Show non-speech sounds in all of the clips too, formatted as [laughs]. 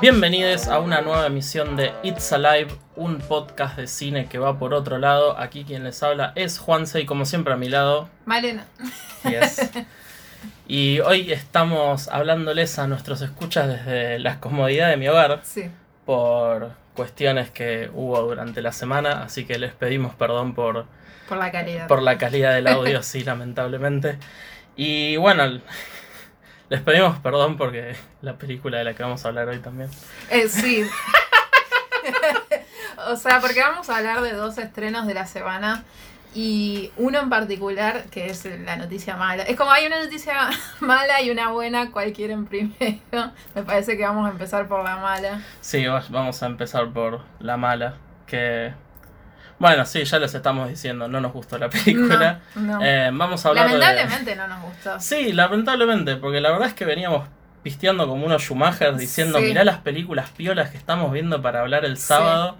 Bienvenidos a una nueva emisión de It's Alive, un podcast de cine que va por otro lado. Aquí quien les habla es Juanse y como siempre a mi lado. Malena. Yes. [laughs] Y hoy estamos hablándoles a nuestros escuchas desde la comodidad de mi hogar Sí. por cuestiones que hubo durante la semana, así que les pedimos perdón por, Por la calidad. por la calidad del audio, [laughs] sí, lamentablemente. Y bueno, [laughs] les pedimos perdón porque la película de la que vamos a hablar hoy también. Eh, sí. [laughs] o sea, porque vamos a hablar de dos estrenos de la semana. Y uno en particular, que es la noticia mala. Es como hay una noticia [laughs] mala y una buena, ¿cuál quieren primero? [laughs] Me parece que vamos a empezar por la mala. Sí, va- vamos a empezar por la mala, que... Bueno, sí, ya les estamos diciendo, no nos gustó la película. No, no. Eh, vamos a hablar de... Lamentablemente no nos gustó. Sí, lamentablemente, porque la verdad es que veníamos pisteando como unos Schumacher diciendo, Sí. mirá las películas piolas que estamos viendo para hablar el sábado.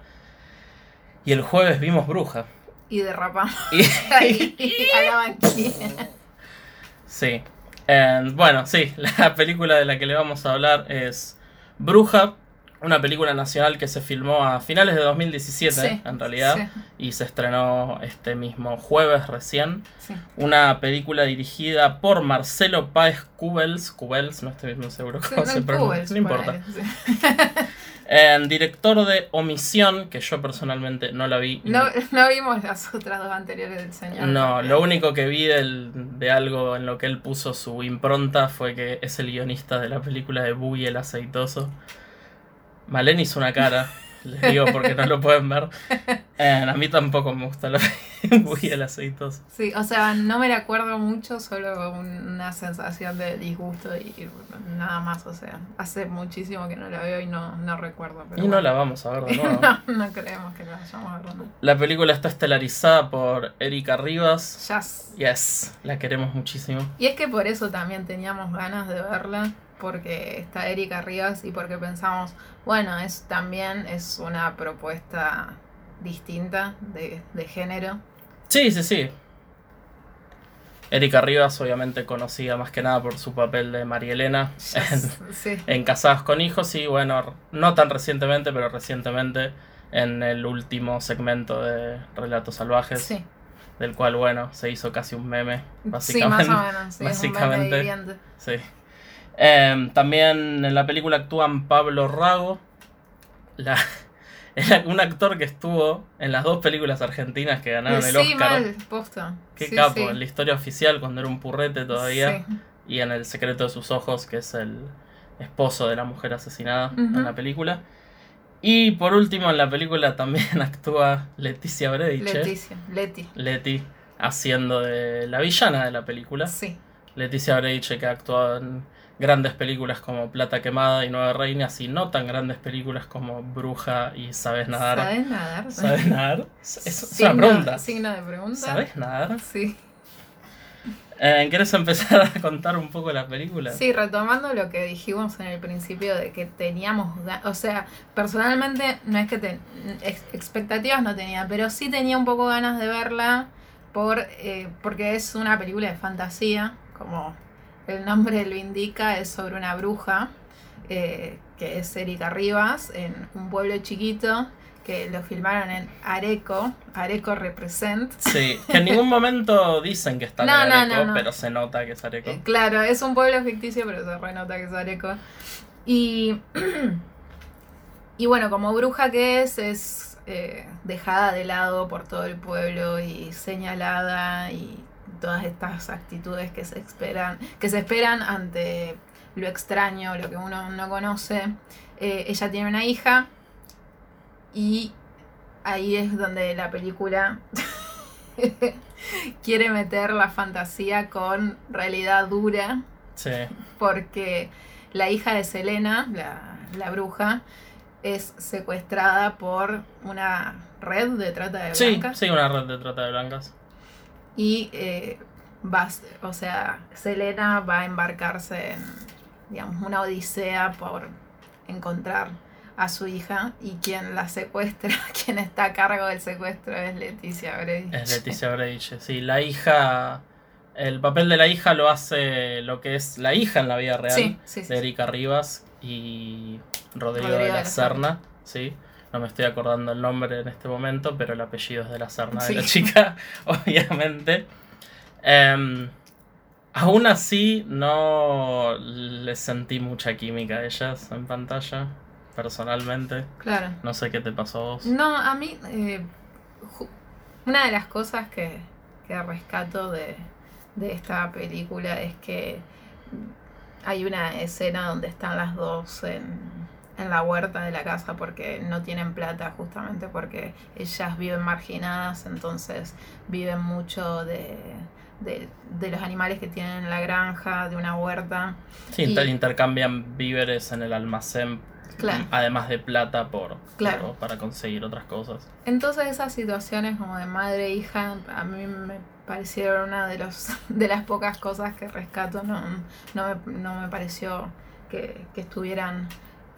Y el jueves vimos Bruja. Y derrapamos [laughs] Y- [laughs] ahí [laughs] a la sí. Bueno, sí, la película de la que le vamos a hablar es Bruja, una película nacional que se filmó a finales de 2017, Sí, en realidad, sí. y se estrenó este mismo jueves recién. Sí. Una película dirigida por Marcelo Páez Cubels. Cubels, no estoy muy seguro cómo se pronuncia. No importa. [laughs] director de Omisión, que yo personalmente no la vi. No, no vimos las otras dos anteriores del señor. No, lo único que vi del- de algo en lo que él puso su impronta fue que es el guionista de la película de Boogie el aceitoso. Malén hizo una cara, les digo porque no lo pueden ver. [laughs] Eh, a mí tampoco me gusta la [laughs] Boogie el aceitoso. Sí, o sea, no me la acuerdo mucho, solo un- una sensación de disgusto y nada más, o sea, hace muchísimo que no la veo y no, no recuerdo. Pero Y no bueno. la vamos a ver de nuevo. [laughs] no, no creemos que la vayamos a ver. ¿no? La película está estelarizada por Erika Rivas. Jazz. Yes, la queremos muchísimo. Y es que por eso también teníamos ganas de verla, porque está Erika Rivas y porque pensamos, bueno, es también es una propuesta distinta de, de género. Sí, sí, sí. Erika Rivas, obviamente conocida más que nada por su papel de María Elena en, sí. en Casadas con Hijos y bueno, no tan recientemente, pero recientemente en el último segmento de Relatos Salvajes, Sí. del cual, bueno, se hizo casi un meme, Sí, básicamente. más o menos. Sí, es un meme básicamente. Sí. Em, también en la película actúan Pablo Rago, la- [laughs] un actor que estuvo en las dos películas argentinas que ganaron el Oscar. mal, posta. Qué Sí, capo, sí. en la historia oficial cuando era un purrete todavía. Sí. Y en El secreto de sus ojos, que es el esposo de la mujer asesinada en la película. Y por último, en la película también [laughs] actúa Leticia Brediche. Leticia, Leti. Leti, haciendo de la villana de la película. Sí. Leticia Brediche, que ha actuado en grandes películas como Plata Quemada y Nueve Reinas, y no tan grandes películas como Bruja y Sabes Nadar. ¿Sabes nadar? ¿Sabes [laughs] nadar? Es, es una pregunta. Signo de pregunta. ¿Sabes nadar? Sí. Eh, ¿Quieres empezar a contar un poco la película? Sí, retomando lo que dijimos en el principio de que teníamos, o sea, personalmente no es que ten- ex- expectativas no tenía, pero sí tenía un poco ganas de verla por eh, porque es una película de fantasía, como el nombre lo indica, es sobre una bruja eh, que es Erika Rivas en un pueblo chiquito que lo filmaron en Areco, Areco Represent. Sí, que en ningún momento dicen que está en [laughs] No, no, Areco, no, no. pero se nota que es Areco. Eh, Claro, es un pueblo ficticio, pero se renota que es Areco. Y, [clears throat] y bueno, como bruja que es, es eh, dejada de lado por todo el pueblo y señalada y todas estas actitudes que se esperan, que se esperan ante lo extraño, lo que uno no conoce. Eh, ella tiene una hija y ahí es donde la película [laughs] quiere meter la fantasía con realidad dura, Sí, porque la hija de Selena, la, la bruja, es secuestrada por una red de trata de sí, blancas sí, una red de trata de blancas. Y eh, va, o sea, Selena va a embarcarse en, digamos, una odisea por encontrar a su hija y quien la secuestra, [laughs] quien está a cargo del secuestro es Leticia Brediche. Es Leticia Brediche, sí. La hija, el papel de la hija lo hace lo que es la hija en la vida real Sí, sí, sí. de Erika Rivas y Rodrigo, Rodrigo de de la la Serna, sí. No me estoy acordando el nombre en este momento, pero el apellido es de la Serna Sí. de la [laughs] chica, obviamente. Em, aún así, no le sentí mucha química a ellas en pantalla, personalmente. Claro. No sé qué te pasó a vos. No, a mí, eh, una de las cosas que, que rescato de, de esta película es que hay una escena donde están las dos en, en la huerta de la casa porque no tienen plata, justamente porque ellas viven marginadas, entonces viven mucho de, de, de los animales que tienen en la granja, de una huerta. Sí, Y- intercambian víveres en el almacén, Claro. además de plata por, Claro. por- para conseguir otras cosas. Entonces esas situaciones como de madre e hija a mí me parecieron una de los [laughs] de las pocas cosas que rescato. No, no, me, no me pareció que, que estuvieran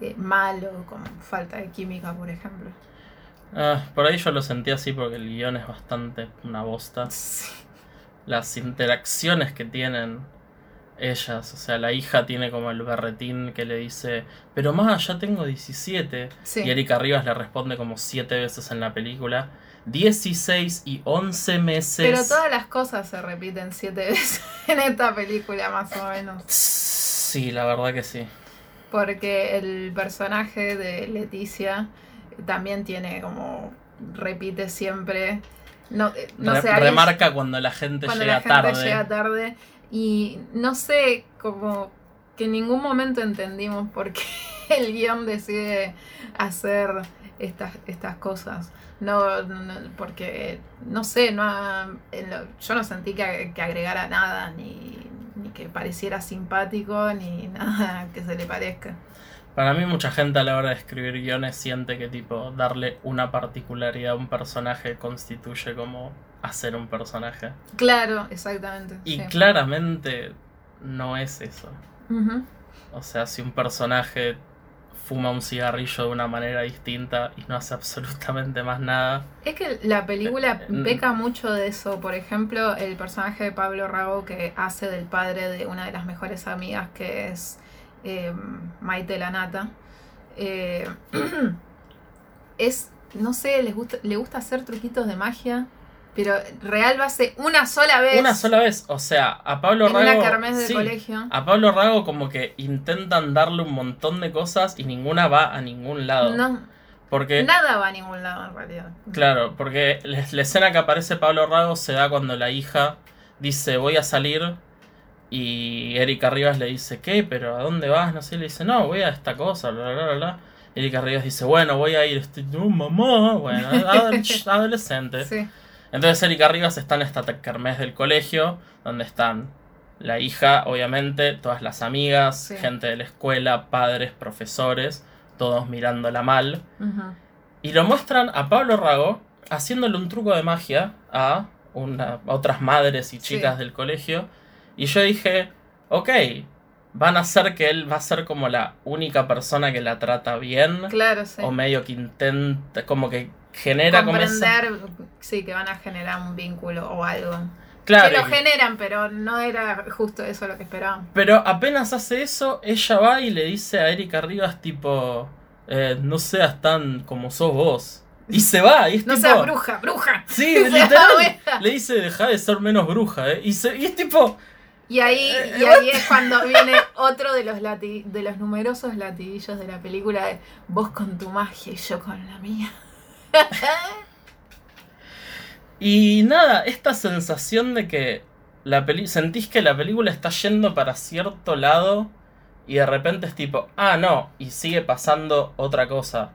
eh, mal o con falta de química, por ejemplo. Ah, por ahí yo lo sentí así porque el guion es bastante una bosta. [laughs] Sí. Las interacciones que tienen ellas, o sea, la hija tiene como el berretín que le dice, pero más, ya tengo 17. Sí. Y Erika Rivas le responde como 7 veces en la película. 16 y 11 meses. Pero todas las cosas se repiten siete [laughs] veces en esta película, más o menos. Sí, la verdad que sí. Porque el personaje de Leticia también tiene como repite siempre. No, eh, no Re- sé, remarca cuando la gente cuando llega la gente tarde. llega tarde y no sé como que en ningún momento entendimos por qué [laughs] el guion decide hacer estas, estas cosas no, no- porque no sé no yo no sentí que, que agregara nada ni que pareciera simpático ni [laughs] nada que se le parezca Para mí mucha gente a la hora de escribir guiones siente que tipo darle una particularidad a un personaje constituye como hacer un personaje. claro exactamente Y sí. claramente no es eso. O sea, si un personaje fuma un cigarrillo de una manera distinta y no hace [laughs] absolutamente más nada. Es que la película Eh, peca mucho de eso. Por ejemplo, el personaje de Pablo Rago que hace del padre de una de las mejores amigas que es eh, Maite Lanata. eh, [clears throat] es, no sé, les gusta, le gusta hacer truquitos de magia, pero real lo hace una sola vez. Una sola vez, o sea, a Pablo en Rago. una kermés de sí, colegio. A Pablo Rago como que intentan darle un montón de cosas y ninguna va a ningún lado. No, porque nada va a ningún lado en realidad. Claro, porque la la escena que aparece Pablo Rago se da cuando la hija dice voy a salir y Erika Rivas le dice ¿qué? ¿Pero a dónde vas? No sé, le dice no, voy a esta cosa, bla bla bla bla. Erika Rivas dice bueno, voy a ir, este, no mamá, bueno, [laughs] adol- adolescente. Sí, Entonces Erika Rivas está en esta kermés del colegio, donde están la hija, obviamente, todas las amigas, Sí. gente de la escuela, padres, profesores, todos mirándola mal. Y lo muestran a Pablo Rago haciéndole un truco de magia a, una, a otras madres y chicas Sí. del colegio. Y yo dije, ok, van a hacer que él va a ser como la única persona que la trata bien. claro, sí. O medio que intenta, como que genera como esa... comprender, sí, que van a generar un vínculo o algo. Claro, que lo generan, pero no era justo eso lo que esperaban. pero apenas hace eso, ella va y le dice a Erika Rivas tipo, eh, no seas tan como sos vos. Y se va, y es [laughs] No tipo... seas bruja, bruja. Sí, [laughs] literal. Le dice, deja de ser menos bruja, ¿eh? Y, se- y es tipo, Y ahí, Eh, y ahí es cuando viene otro de los lati- de los numerosos latiguillos de la película de vos con tu magia y yo con la mía. Y nada, esta sensación de que la peli sentís que la película está yendo para cierto lado y de repente es tipo, ah, no, y sigue pasando otra cosa.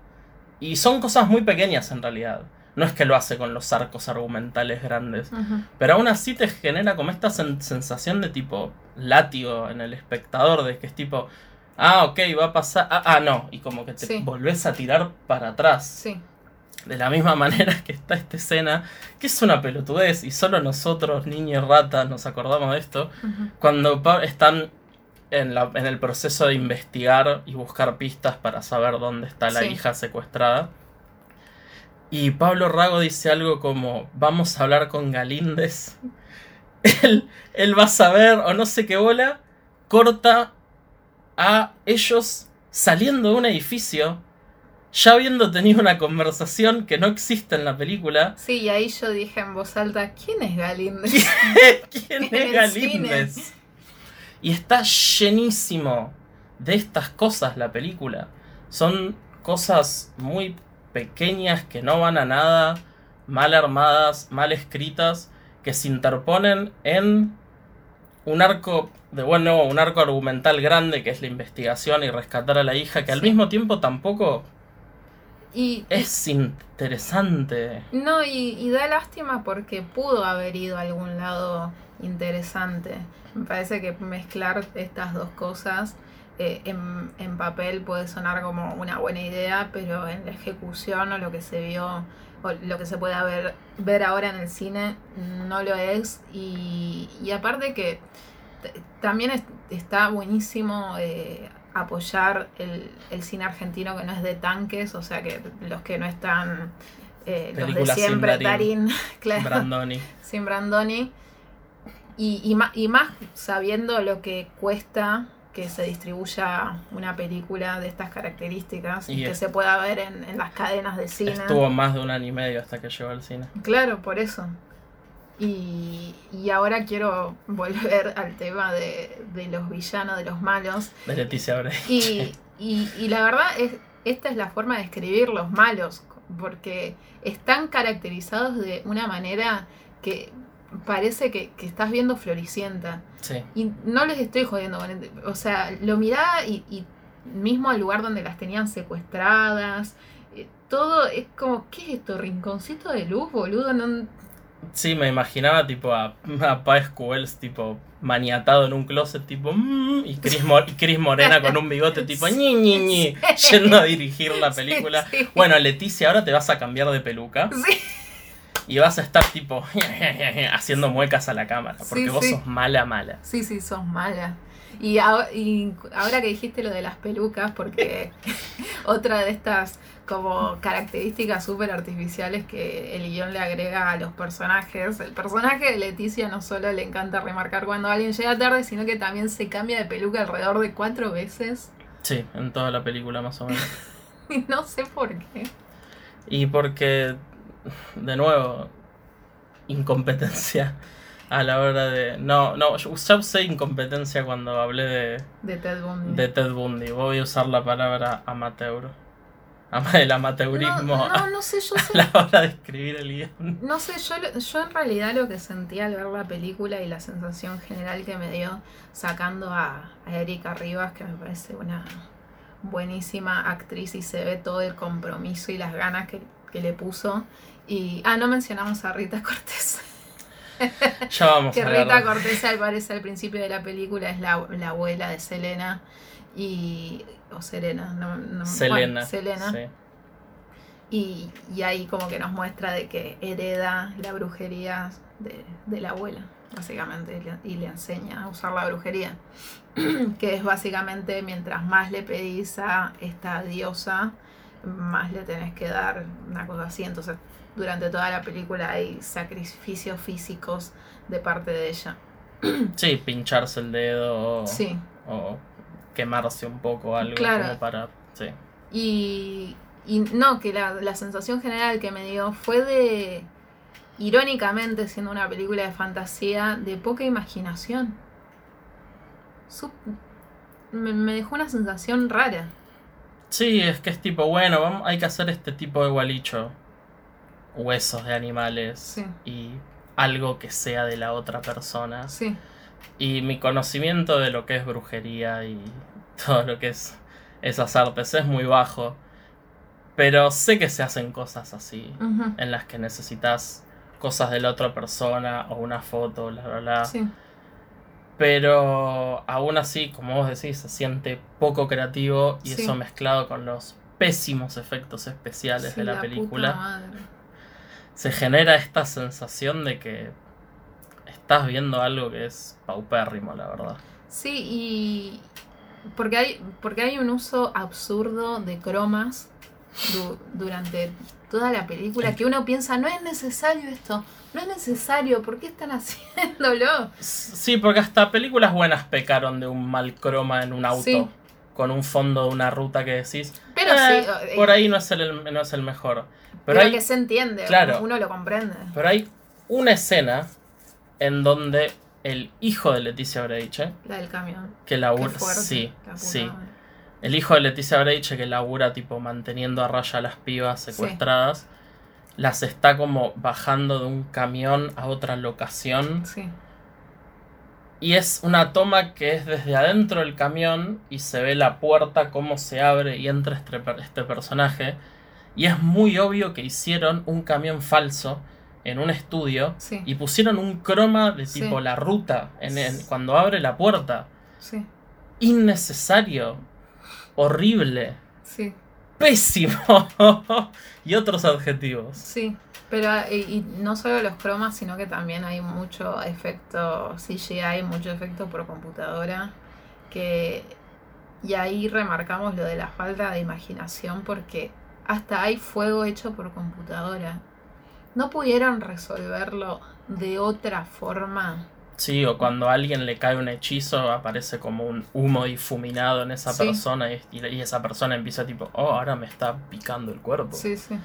Y son cosas muy pequeñas en realidad. No es que lo hace con los arcos argumentales grandes. Pero aún así te genera como esta sen- sensación de tipo látigo en el espectador, de que es tipo, ah, ok, va a pasar, ah, ah, no, y como que te Sí. volvés a tirar para atrás. Sí, de la misma [laughs] manera que está esta escena, que es una pelotudez, y solo nosotros, niños ratas, nos acordamos de esto, cuando están en, la- en el proceso de investigar y buscar pistas para saber dónde está la Sí. hija secuestrada. Y Pablo Rago dice algo como, vamos a hablar con Galíndez. [laughs] Él, él va a saber, o no sé qué bola, corta a ellos saliendo de un edificio, ya habiendo tenido una conversación que no existe en la película. Sí, y ahí yo dije en voz alta, ¿quién es Galíndez? [laughs] ¿Quién [laughs] En es Galíndez? Y está llenísimo de estas cosas la película. Son cosas muy pequeñas que no van a nada, mal armadas, mal escritas, que se interponen en un arco de bueno, un arco argumental grande que es la investigación y rescatar a la hija, que al mismo tiempo tampoco Y, es interesante. No, y, y da lástima porque pudo haber ido a algún lado interesante. Me parece que mezclar estas dos cosas eh, en, en papel puede sonar como una buena idea, pero en la ejecución o lo que se vio o lo que se puede ver, ver ahora en el cine no lo es. Y, y aparte que también es- está buenísimo eh, apoyar el, el cine argentino que no es de tanques, o sea que los que no están... eh, los de Películas sin siempre, Darín. Darín, [laughs] claro, Brandoni. [laughs] sin Brandoni. Y, y, ma- y más sabiendo lo que cuesta que se distribuya una película de estas características y, Y que es- se pueda ver en, en las cadenas de cine. Estuvo más de un año y medio hasta que llegó al cine. Claro, por eso. Y, y ahora quiero volver al tema de, de los villanos, de los malos. De Leticia Bray. Y, y, y la verdad es, esta es la forma de escribir los malos, porque están caracterizados de una manera que parece que, que estás viendo Floricienta. Sí. Y no les estoy jodiendo O sea, lo miraba y, y mismo al lugar donde las tenían secuestradas. eh, Todo es como, ¿qué es esto? ¿Rinconcito de luz, boludo? No, Sí, me imaginaba tipo a, [laughs] a Páez Cubels tipo maniatado en un closet tipo mm, y, Chris y Chris Morena con un bigote tipo ñi ñi [laughs] ñi yendo a dirigir la película. Sí, sí. Bueno, Leticia, ahora te vas a cambiar de peluca y vas a estar tipo [laughs] haciendo muecas a la cámara porque vos sos mala mala. sí, sí, sos mala. Y, ahora- y ahora que dijiste lo de las pelucas, porque [laughs] otra de estas como características súper artificiales que el guion le agrega a los personajes, el personaje de Leticia no solo le encanta remarcar cuando alguien llega tarde, sino que también se cambia de peluca alrededor de cuatro veces. Sí, en toda la película más o menos. [laughs] Y no sé por qué. Y porque, de nuevo, incompetencia a la hora de... No, no, yo ya usé incompetencia cuando hablé de, De Ted Bundy. de Ted Bundy. Voy a usar la palabra amateur. Ama el amateurismo no, no, no sé, yo a [laughs] sé la hora de escribir el guion. No sé, yo, yo en realidad lo que sentí al ver la película y la sensación general que me dio sacando a, a Erika Rivas, que me parece una buenísima actriz y se ve todo el compromiso y las ganas que, que le puso. Y, ah, no mencionamos a Rita Cortés. [laughs] Ya vamos Que a Rita. Cortés al parece al principio de la película es la, la abuela de Selena. Y, o Serena, no, no- Selena. bueno, Selena. sí. Y, y ahí como que nos muestra de que hereda la brujería de, de la abuela, básicamente, y le enseña a usar la brujería. [clears throat] que es básicamente mientras más le pedís a esta diosa, más le tenés que dar una cosa así. Entonces, durante toda la película hay sacrificios físicos de parte de ella. [clears throat] Sí, pincharse el dedo o, Sí. o quemarse un poco algo Claro. como para... Sí. Y, y no, que la, la sensación general que me dio fue de, irónicamente, siendo una película de fantasía, de poca imaginación. Sup- me, me dejó una sensación rara. Sí, es que es tipo, bueno, vamos, hay que hacer este tipo de gualicho. Huesos de animales Sí. y algo que sea de la otra persona. Sí, Y mi conocimiento de lo que es brujería y [laughs] todo lo que es esas artes es muy bajo. Pero sé que se hacen cosas así, en las que necesitas cosas de la otra persona o una foto, bla, bla, bla. sí, Pero aún así, como vos decís, se siente poco creativo y Sí. eso mezclado con los pésimos efectos especiales Sí, de la, película, madre. Se genera esta sensación de que estás viendo algo que es paupérrimo, la verdad. Sí, y porque hay, porque hay un uso absurdo de cromas du- durante toda la película que uno piensa, no es necesario esto, no es necesario, ¿por qué están [laughs] haciéndolo? Sí, porque hasta películas buenas pecaron de un mal croma en un auto. Sí. Con un fondo de una ruta que decís. Pero "Eh, sí, eh, Por ahí no es el, no es el mejor. Pero, Pero, hay, que se entiende, Claro. uno lo comprende. pero hay una escena en donde el hijo de Leticia Breiche, La del camión. que labura. fuerte. Sí, la sí. El hijo de Leticia Breiche que labura tipo manteniendo a raya a las pibas secuestradas. Las está como bajando de un camión a otra locación. Sí. Y es una toma que es desde adentro del camión y se ve la puerta cómo se abre y entra este, este personaje. Y es muy obvio que hicieron un camión falso en un estudio Sí. y pusieron un croma de Sí. tipo la ruta en, en- cuando abre la puerta. Sí. Innecesario. Horrible. Sí. Pésimo. [laughs] y otros adjetivos. Sí, pero y, y no solo los cromas, sino que también hay mucho efecto CGI, mucho efecto por computadora, que y ahí remarcamos lo de la falta de imaginación porque hasta hay fuego hecho por computadora. ¿No pudieron resolverlo de otra forma? Sí, o cuando a alguien le cae un hechizo, aparece como un humo difuminado en esa Sí. persona y, y- y esa persona empieza tipo, oh, ahora me está picando el cuerpo. Sí, sí.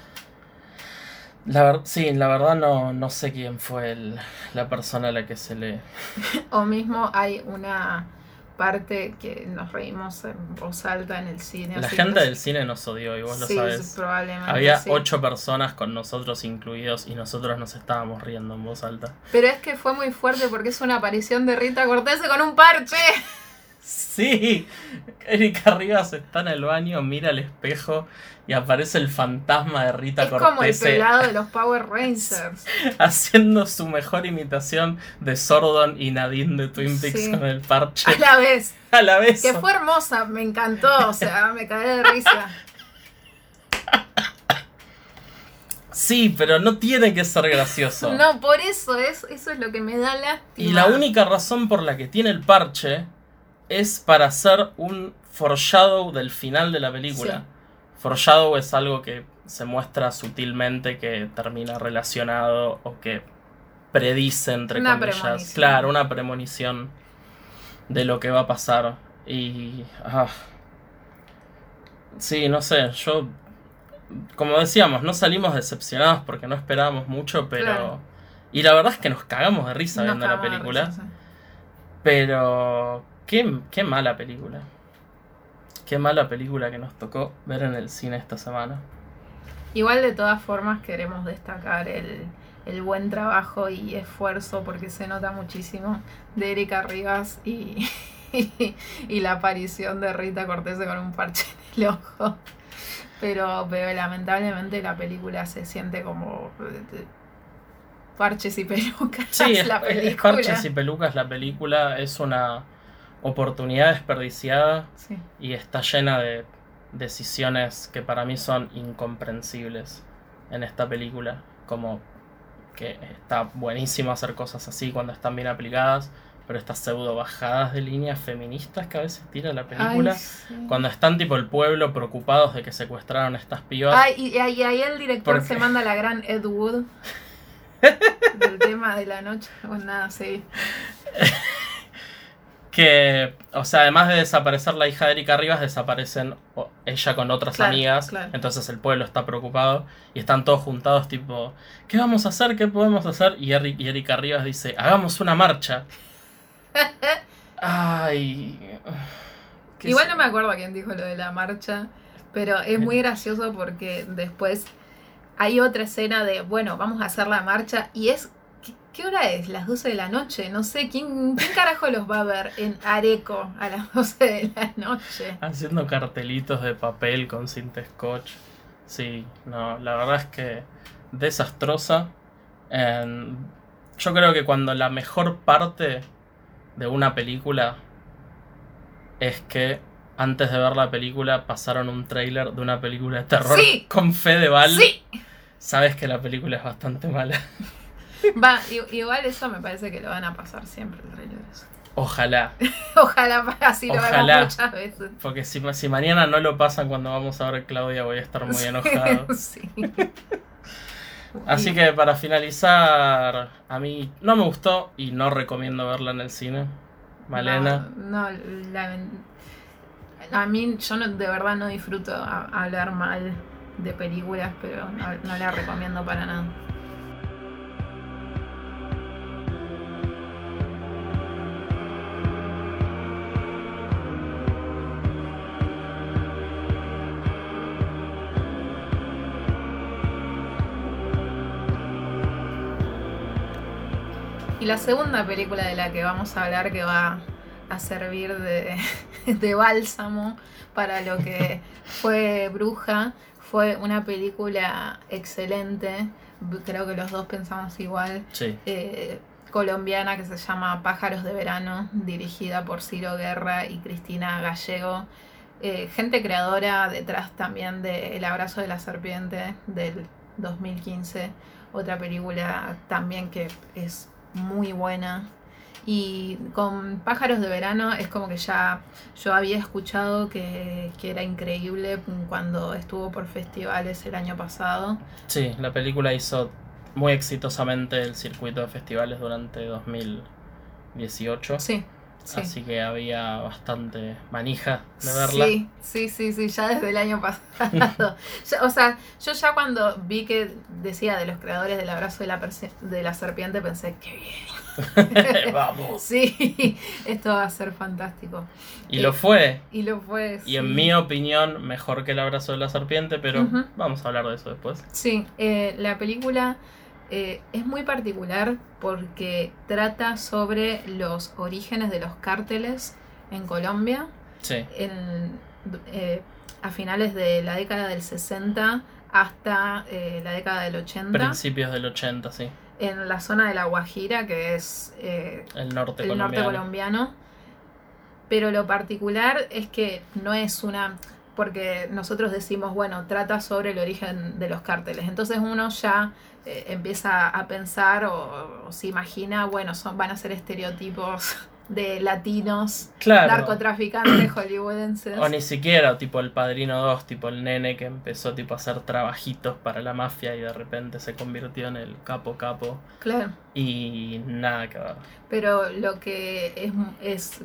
La ver- sí, la verdad no, no sé quién fue el- la persona a la que se le... [laughs] O mismo hay una parte que nos reímos en voz alta en el cine. La gente del cine nos odió y vos Sí, lo sabes. probablemente. Había sí. ocho personas con nosotros incluidos y nosotros nos estábamos riendo en voz alta. Pero es que fue muy fuerte porque es una aparición de Rita Cortés con un parche. Sí, Erika Rivas está en el baño, mira al espejo y aparece el fantasma de Rita es como el pelado de los Power Rangers. [laughs] haciendo su mejor imitación de Sordon y Nadine de Twin Peaks Sí. con el parche A la vez. [laughs] a la vez. Que fue hermosa, me encantó. O [laughs] sea, me caí de risa. Sí, pero no tiene que ser gracioso. No, por eso es, eso es lo que me da lástima. Y la única razón por la que tiene el parche es para hacer un foreshadow del final de la película. Sí. Foreshadow es algo que se muestra sutilmente que termina relacionado o que predice, entre Una comillas. premonición. Claro, una premonición de lo que va a pasar. Y. ah. Sí, no sé, yo. Como decíamos, no salimos decepcionados porque no esperábamos mucho, pero. Claro. Y la verdad es que nos cagamos de risa Nos viendo la película. risa, sí. Pero. Qué, qué mala película. Qué mala película que nos tocó ver en el cine esta semana. Igual de todas formas queremos destacar el, el buen trabajo y esfuerzo porque se nota muchísimo de Erika Rivas y, [laughs] y, la aparición de Rita Cortés con un parche en el ojo. Pero, pero lamentablemente la película se siente como eh, parches y pelucas. Sí, es, la es- película. es Parches y Pelucas la película. Es una oportunidad desperdiciada Sí. y está llena de decisiones que para mí son incomprensibles en esta película. Como que está buenísimo hacer cosas así cuando están bien aplicadas, pero estas pseudo bajadas de líneas feministas que a veces tira la película. Ay, sí. Cuando están tipo el pueblo preocupados de que secuestraron a estas pibas. Ay, y, y ahí el director Porque- se manda la gran Ed Wood [laughs] del tema de la noche. Pues nada, sí. [laughs] Que, o sea, además de desaparecer la hija de Erika Rivas, desaparecen ella con otras Claro, amigas. claro. Entonces el pueblo está preocupado y están todos juntados, tipo, ¿qué vamos a hacer? ¿Qué podemos hacer? Y, Eri- y Erika Rivas dice, hagamos una marcha. [laughs] Ay. Igual sé- no me acuerdo quién dijo lo de la marcha, pero es muy gracioso porque después hay otra escena de, bueno, vamos a hacer la marcha y es, ¿qué, hora es? Las 12 de la noche, no sé, ¿quién, ¿quién carajo los va a ver en Areco a las [laughs] 12 de la noche? Haciendo cartelitos de papel con cinta scotch. Sí, no, la verdad es que desastrosa. Yo creo que cuando la mejor parte de una película es que antes de ver la película pasaron un tráiler de una película de terror Sí. [laughs] con Fedeval, Sí. sabes que la película es bastante mala. [laughs] [laughs] Va, igual eso me parece que lo van a pasar siempre el trailer. ese. Ojalá, [laughs] Ojalá así lo Ojalá. muchas veces. porque si, si mañana no lo pasan cuando vamos a ver Claudia voy a estar muy [laughs] enojado. sí. Así que para finalizar, a mí no me gustó y no recomiendo verla en el cine. Malena. No, no, la- a mí yo no- de verdad no disfruto a- hablar mal de películas, pero no, no la recomiendo para nada. Y la segunda película de la que vamos a hablar que va a servir de, [laughs] de bálsamo para lo que [laughs] fue Bruja fue una película excelente. Creo que los dos pensamos igual. Sí. eh, colombiana que se llama Pájaros de Verano, dirigida por Ciro Guerra y Cristina Gallego. Eh, gente creadora detrás también de El abrazo de la serpiente del 2015, otra película también que es muy buena. Y con Pájaros de Verano es como que ya yo había escuchado que, que era increíble cuando estuvo por festivales el año pasado. Sí, la película hizo muy exitosamente el circuito de festivales durante 2018. Sí, sí. Así que había bastante manija de verla. Sí, sí, sí, sí, ya desde el año [laughs] pasado. Ya, o sea, yo ya cuando vi que decía de los creadores del abrazo de la, de la serpiente pensé, qué bien. [laughs] Vamos. Sí, esto va a ser fantástico. Y lo fue. Y lo fue. Y en mi opinión, mejor que el abrazo de la serpiente, pero vamos a hablar de eso después. Sí, eh, la película eh, es muy particular porque trata sobre los orígenes de los cárteles en Colombia. Sí, en, eh, a finales de la década del 60 hasta eh, la década del 80 principios del 80, sí. en la zona de la Guajira, que es El norte el norte colombiano. Pero lo particular es que no es una... Porque nosotros decimos, bueno, trata sobre el origen de los cárteles. Entonces uno ya eh, empieza a pensar o, o se imagina, bueno, son, van a ser estereotipos [laughs] de latinos, Claro. narcotraficantes [clears throat] hollywoodenses. O ni siquiera, tipo el Padrino 2, tipo el nene que empezó tipo a hacer trabajitos para la mafia y de repente se convirtió en el capo capo. Claro. Y nada que ver. Pero lo que es, es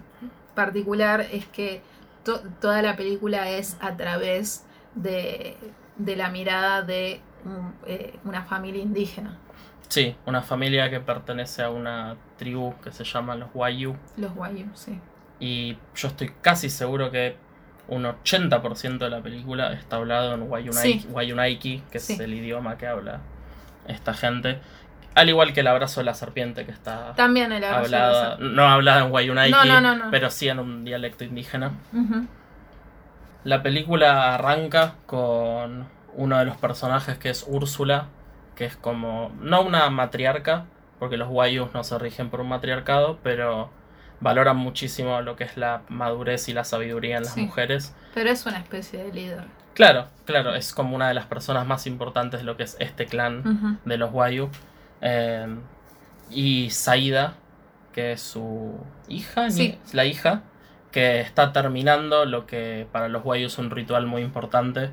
particular es que to- toda la película es a través de, de la mirada de eh, una familia indígena, Sí, una familia que pertenece a una tribu que se llama los Wayu. los Wayuu, sí. Y yo estoy casi seguro que un 80% de la película está hablado en Wayunaiki, Sí. Wayunaiki, que Sí. es el idioma que habla esta gente. Al igual que el abrazo de la serpiente que está También el abrazo de hablada, la ser- no hablada en Wayunaiki, No, no, no, no. pero sí en un dialecto indígena. La película arranca con uno de los personajes que es Úrsula, que es como, no una matriarca, porque los Wayus no se rigen por un matriarcado, pero valoran muchísimo lo que es la madurez y la sabiduría en las Sí. mujeres. Pero es una especie de líder. Claro, claro, es como una de las personas más importantes de lo que es este clan de los Wayu. Eh, y Saida, que es su hija, Sí. la hija, que está terminando lo que para los Wayu es un ritual muy importante,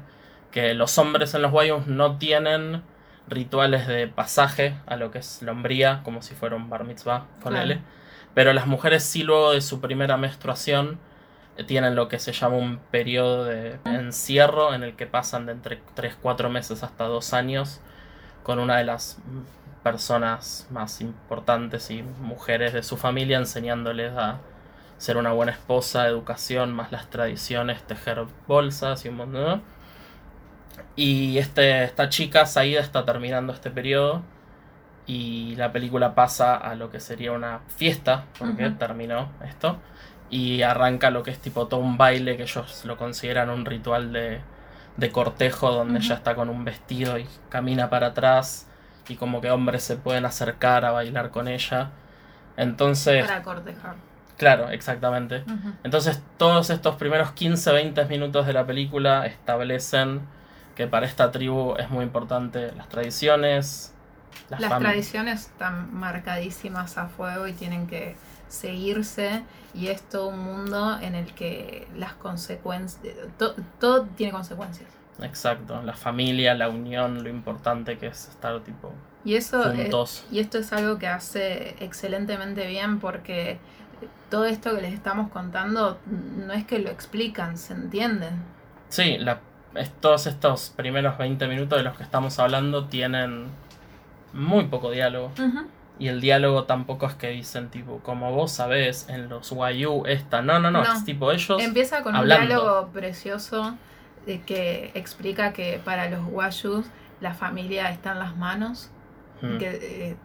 que los hombres en los Wayu no tienen rituales de pasaje a lo que es la hombría, como si fuera un bar mitzvah, ponele. Claro. Pero las mujeres sí luego de su primera menstruación eh, tienen lo que se llama un periodo de encierro en el que pasan de entre 3-4 meses hasta 2 años con una de las personas más importantes y mujeres de su familia enseñándoles a ser una buena esposa, educación, más las tradiciones, tejer bolsas y un montón. Y este, esta chica, Saida, está terminando este periodo y la película pasa a lo que sería una fiesta, porque terminó esto, y arranca lo que es tipo todo un baile que ellos lo consideran un ritual de, de cortejo donde Ujú. ella está con un vestido y camina para atrás y como que hombres se pueden acercar a bailar con ella. Entonces, Para cortejar. Claro, exactamente. Entonces todos estos primeros 15-20 minutos de la película establecen que para esta tribu es muy importante las tradiciones, las, tradiciones están marcadísimas a fuego y tienen que seguirse y es todo un mundo en el que las consecuencias, to- todo tiene consecuencias. Exacto, la familia, la unión, lo importante que es estar tipo Y eso juntos. y esto es algo que hace excelentemente bien porque todo esto que les estamos contando no es que lo explican, se entienden. Sí, la, todos estos primeros 20 minutos de los que estamos hablando tienen muy poco diálogo. Y el diálogo tampoco es que dicen tipo, como vos sabés, en los YU esta. No, no, no, No. es tipo ellos. Empieza con hablando. un diálogo precioso de que explica que para los Wayus la familia está en las manos, Mm, que, eh,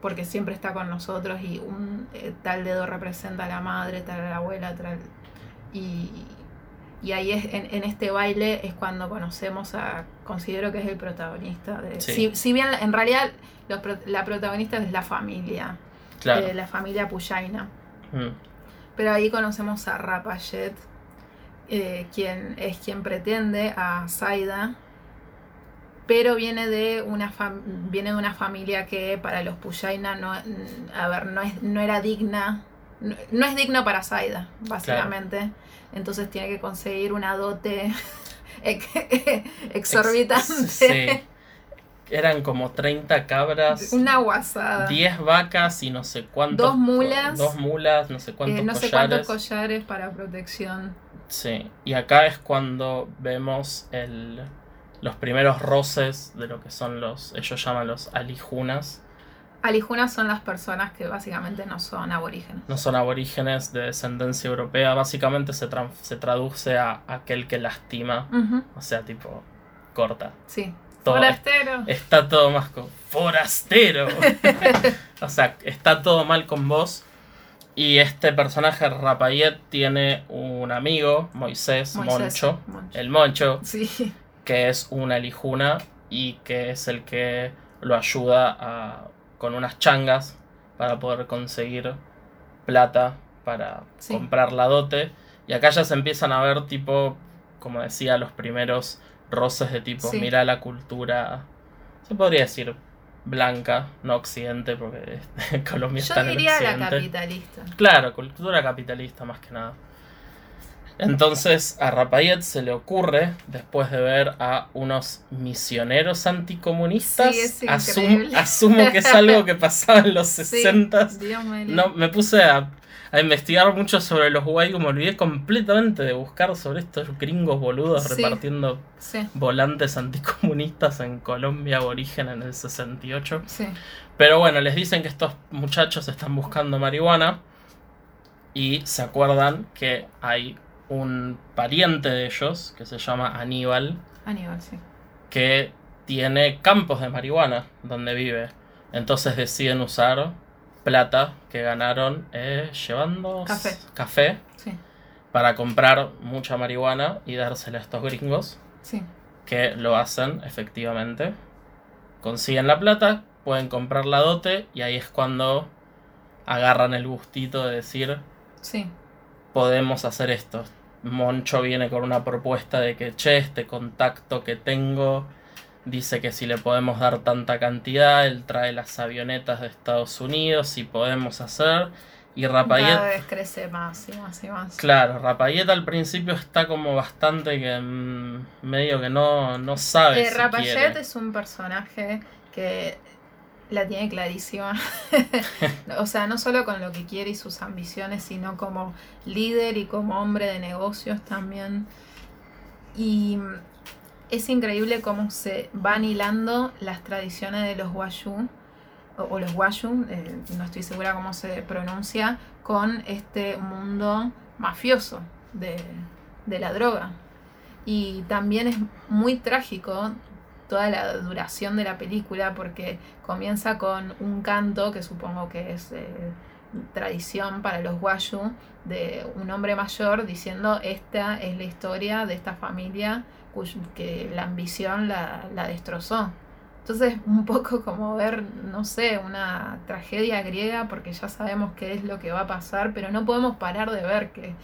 porque siempre está con nosotros y un eh, tal dedo representa a la madre, tal a la abuela, tal... Y, y ahí es, en, en este baile es cuando conocemos a, considero que es el protagonista. De, Sí. si, si bien en realidad los la protagonista es la familia, claro. eh, la familia Puyaina. Mm, Pero ahí conocemos a Rapayet, eh, quien es quien pretende a Zaida, pero viene de una viene de una familia que para los Puyaina no, a ver, no, es, no era digna, no, no es digno para Zaida, básicamente. Entonces tiene que conseguir una dote [laughs] ex- exorbitante, ex- Sí. Eran como 30 cabras. una guasada. 10 vacas y no sé cuántos. Dos mulas. Dos mulas, no sé cuántos Eh, no sé collares. cuántos collares para protección. Sí, y acá es cuando vemos el, los primeros roces de lo que son los, ellos llaman los alijunas. Alijunas son las personas que básicamente no son aborígenes. No son aborígenes de descendencia europea, básicamente se, tran- se traduce a aquel que lastima, o sea, tipo, corta. Sí. Todo- Forastero. Está todo más con forastero. [laughs] o sea, está todo mal con vos. Y este personaje, Rapayet, tiene un amigo, Moisés, Moisés, Moncho, Moncho. el Moncho, Sí. que es una lijuna y que es el que lo ayuda a- con unas changas para poder conseguir plata para Sí. comprar la dote. Y acá ya se empiezan a ver tipo, como decía, los primeros roces de tipo, Sí. mira la cultura, se podría decir blanca, no occidente, porque [laughs] Colombia Yo está en el diría la capitalista. Claro, cultura capitalista más que nada. Entonces a Rapayet se le ocurre, después de ver a unos misioneros anticomunistas, Sí, asum- asumo que es algo que pasaba en los [laughs] Sí, 60 Dios me libre. No, me puse a, a investigar mucho sobre los Waigu, me olvidé completamente de buscar sobre estos gringos boludos Sí. repartiendo volantes anticomunistas en Colombia aborigen en el 68. sí. Pero bueno, les dicen que estos muchachos están buscando marihuana y se acuerdan que hay un pariente de ellos que se llama Aníbal Aníbal, sí. que tiene campos de marihuana donde vive. Entonces deciden usar plata que ganaron eh, llevando Café. café Sí, para comprar mucha marihuana y dársela a estos gringos sí. que lo hacen efectivamente. Consiguen la plata, pueden comprar la dote y ahí es cuando agarran el gustito de decir Sí, podemos hacer esto. Moncho viene con una propuesta de que, che, este contacto que tengo dice que si le podemos dar tanta cantidad, él trae las avionetas de Estados Unidos y podemos hacer. Y cada Rapayet, vez crece más y más y más. claro, Rapayet al principio está como bastante que mm, medio que no, no sabe. Eh, si Rapayet quiere. es un personaje que la tiene clarísima. [laughs] o sea, no solo con lo que quiere y sus ambiciones, sino como líder y como hombre de negocios también. Y es increíble cómo se van hilando las tradiciones de los Wayu, o, los Wayu, eh, no estoy segura cómo se pronuncia, con este mundo mafioso de, de la droga. Y también es muy trágico toda la duración de la película porque comienza con un canto que supongo que es eh, tradición para los Wayu de un hombre mayor diciendo esta es la historia de esta familia que la ambición la, la destrozó Entonces, un poco como ver, no sé, una tragedia griega, porque ya sabemos qué es lo que va a pasar, pero no podemos parar de ver que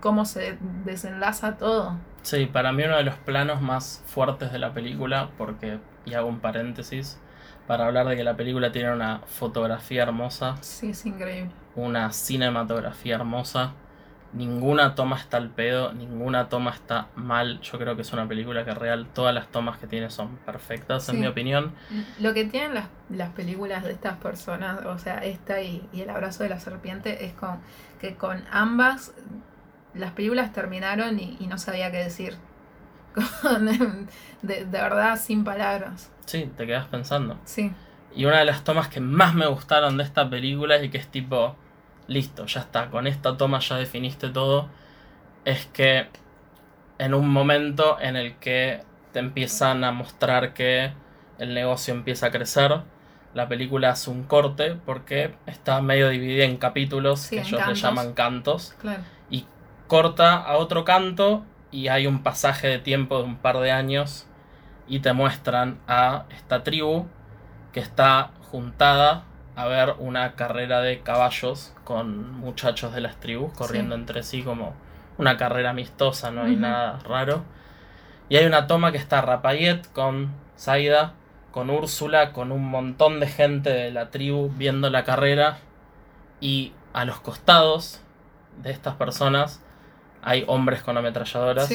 cómo se desenlaza todo. Sí, para mí uno de los planos más fuertes de la película, porque, y hago un paréntesis, para hablar de que la película tiene una fotografía hermosa. Sí, es increíble. Una cinematografía hermosa. Ninguna toma está al pedo, ninguna toma está mal. Yo creo que es una película que real, todas las tomas que tiene son perfectas, en mi opinión. Lo que tienen las, las, películas de estas personas, o sea, esta y, y El abrazo de la serpiente, es con, que con ambas las películas terminaron y, no sabía qué decir. [laughs] de, verdad, sin palabras. Sí, te quedas pensando. Sí. Y una de las tomas que más me gustaron de esta película y que es tipo, listo, ya está, con esta toma ya definiste todo, es que en un momento en el que te empiezan a mostrar que el negocio empieza a crecer, la película hace un corte porque está medio dividida en capítulos que ellos le llaman cantos. Claro corta a otro canto y hay un pasaje de tiempo de un par de años y te muestran a esta tribu que está juntada a ver una carrera de caballos con muchachos de las tribus corriendo entre sí como una carrera amistosa, no hay nada raro. Y hay una toma que está Rapayet con Saida, con Úrsula, con un montón de gente de la tribu viendo la carrera y a los costados de estas personas hay hombres con ametralladoras.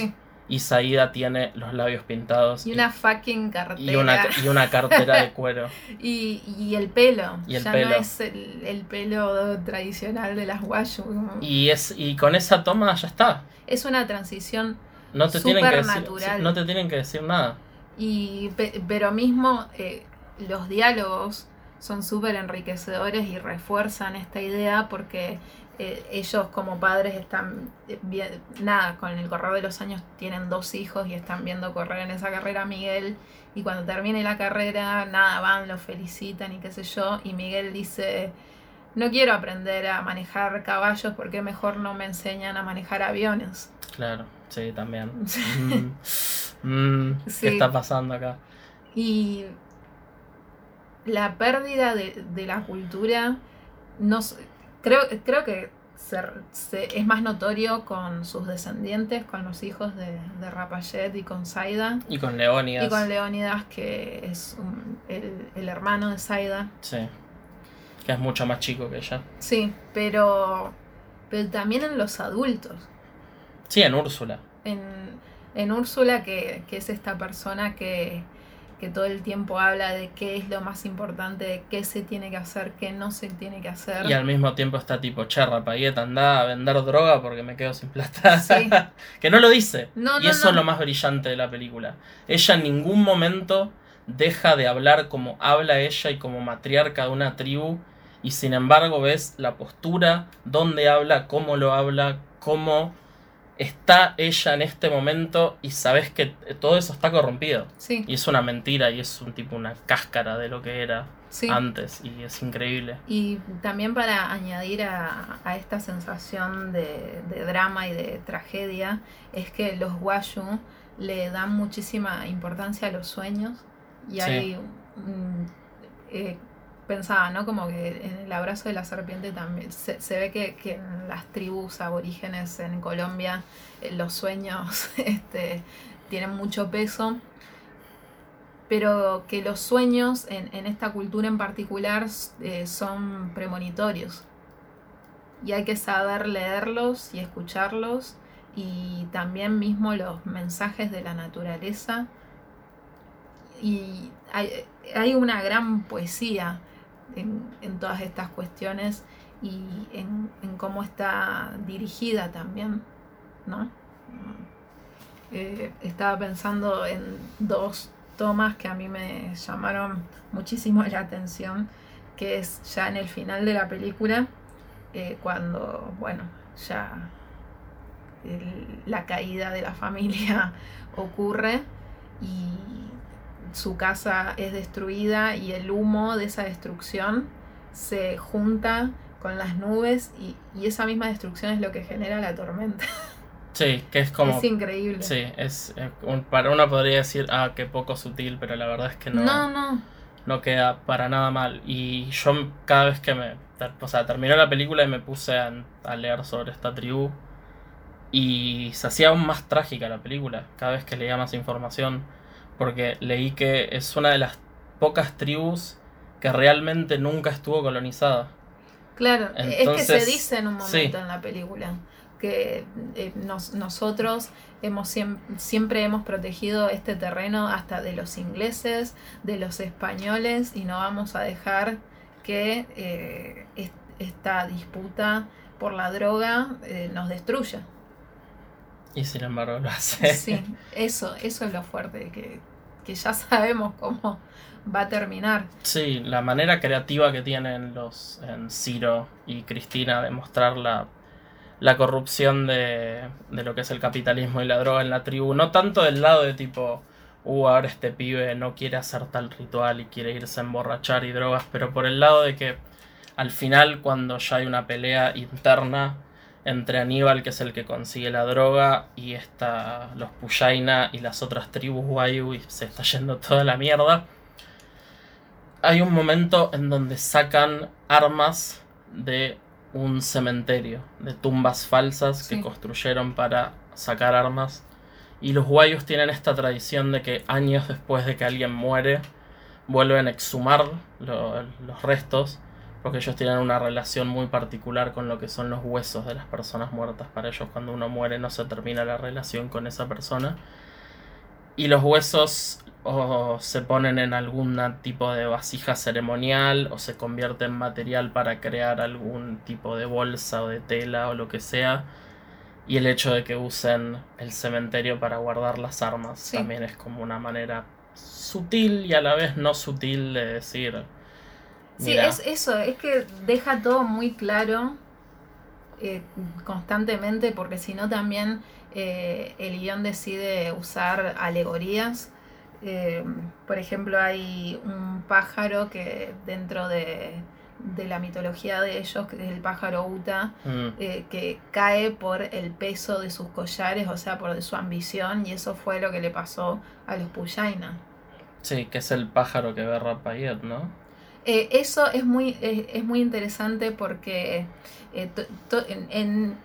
Y Saida tiene los labios pintados. Y una fucking cartera. Y una, y una cartera de cuero. [laughs] y, el pelo. Y el ya no es el, pelo tradicional de las guayu. Y, es, y con esa toma ya está. Es una transición no te tienen que decir, No te tienen que decir nada. Y, pero mismo eh, los diálogos son súper enriquecedores y refuerzan esta idea porque eh, ellos como padres están, eh, nada, con el correr de los años tienen dos hijos y están viendo correr en esa carrera a Miguel y cuando termine la carrera, nada, van, lo felicitan y qué sé yo, y Miguel dice, no quiero aprender a manejar caballos porque mejor no me enseñan a manejar aviones. Claro, sí, también. [laughs] Mm, mm, ¿Qué está pasando acá? Y la pérdida de, de la cultura no Creo, creo que es más notorio con sus descendientes, con los hijos de, de Rapayet y con Saida. Y con Leónidas. Y con Leónidas, que es el, hermano de Saida. Sí. Que es mucho más chico que ella. Sí, pero, pero también en los adultos. Sí, en Úrsula. En, en Úrsula, que, que es esta persona que, que todo el tiempo habla de qué es lo más importante, de qué se tiene que hacer, qué no se tiene que hacer. Y al mismo tiempo está tipo, cherra, Payeta, anda a vender droga porque me quedo sin plata. [laughs] que no lo dice. y eso es lo más brillante de la película. Ella en ningún momento deja de hablar como habla ella y como matriarca de una tribu. Y sin embargo ves la postura, dónde habla, cómo lo habla, cómo está ella en este momento y sabes que todo eso está corrompido. Sí. Y es una mentira y es un tipo una cáscara de lo que era antes y es increíble. Y también para añadir a, esta sensación de, drama y de tragedia es que los Washu le dan muchísima importancia a los sueños y hay eh, pensaba, ¿no? Como que en el abrazo de la serpiente también se, ve que, en las tribus aborígenes en Colombia eh, los sueños [laughs] este, tienen mucho peso, pero que los sueños en, esta cultura en particular eh, son premonitorios y hay que saber leerlos y escucharlos y también mismo los mensajes de la naturaleza y hay, hay una gran poesía en, todas estas cuestiones y en, cómo está dirigida también, ¿no? Eh, estaba pensando en dos tomas que a mí me llamaron muchísimo la atención, que es ya en el final de la película, eh, cuando, bueno, ya la caída de la familia [laughs] ocurre y su casa es destruida y el humo de esa destrucción se junta con las nubes y, esa misma destrucción es lo que genera la tormenta. [laughs] Sí, que es como... Es increíble. Sí, es, eh, un- para uno podría decir, ah, qué poco sutil, pero la verdad es que no, no, no. no queda para nada mal. Y yo cada vez que me... O sea, terminó la película y me puse a, a leer sobre esta tribu. Y se hacía aún más trágica la película, cada vez que leía más información. Porque leí que es una de las pocas tribus que realmente nunca estuvo colonizada. Claro, es que se dice en un momento sí. en la película que eh, nos- nosotros hemos siem- siempre hemos protegido este terreno hasta de los ingleses, de los españoles y no vamos a dejar que eh, es- esta disputa por la droga eh, nos destruya. Y sin embargo lo hace. Sí, eso, eso es lo fuerte, que, que ya sabemos cómo va a terminar. Sí, la manera creativa que tienen los en Ciro y Cristina de mostrar la, la corrupción de, de lo que es el capitalismo y la droga en la tribu. No tanto del lado de tipo, uh, ahora este pibe no quiere hacer tal ritual y quiere irse a emborrachar y drogas, pero por el lado de que al final, cuando ya hay una pelea interna entre Aníbal, que es el que consigue la droga, y esta, los Puyaina y las otras tribus Wayu, y se está yendo toda la mierda hay un momento en donde sacan armas de un cementerio, de tumbas falsas Sí. que construyeron para sacar armas. Y los guayos tienen esta tradición de que años después de que alguien muere, vuelven a exhumar lo- los restos, porque ellos tienen una relación muy particular con lo que son los huesos de las personas muertas. Para ellos cuando uno muere no se termina la relación con esa persona. Y los huesos o se ponen en algún tipo de vasija ceremonial o se convierte en material para crear algún tipo de bolsa o de tela o lo que sea. Y el hecho de que usen el cementerio para guardar las armas Sí. también es como una manera sutil y a la vez no sutil de decir. Sí, "Mira, es eso, es que deja todo muy claro eh, constantemente, porque si no también eh, el guion decide usar alegorías. Eh, por ejemplo, hay un pájaro que dentro de, de la mitología de ellos, que es el pájaro Uta, mm, eh, que cae por el peso de sus collares, o sea, por de su ambición, y eso fue lo que le pasó a los Puyaina. sí, que es el pájaro que ve Rapayet, ¿no? Eh, eso es muy, es, es muy interesante porque, eh, to- to- en, en-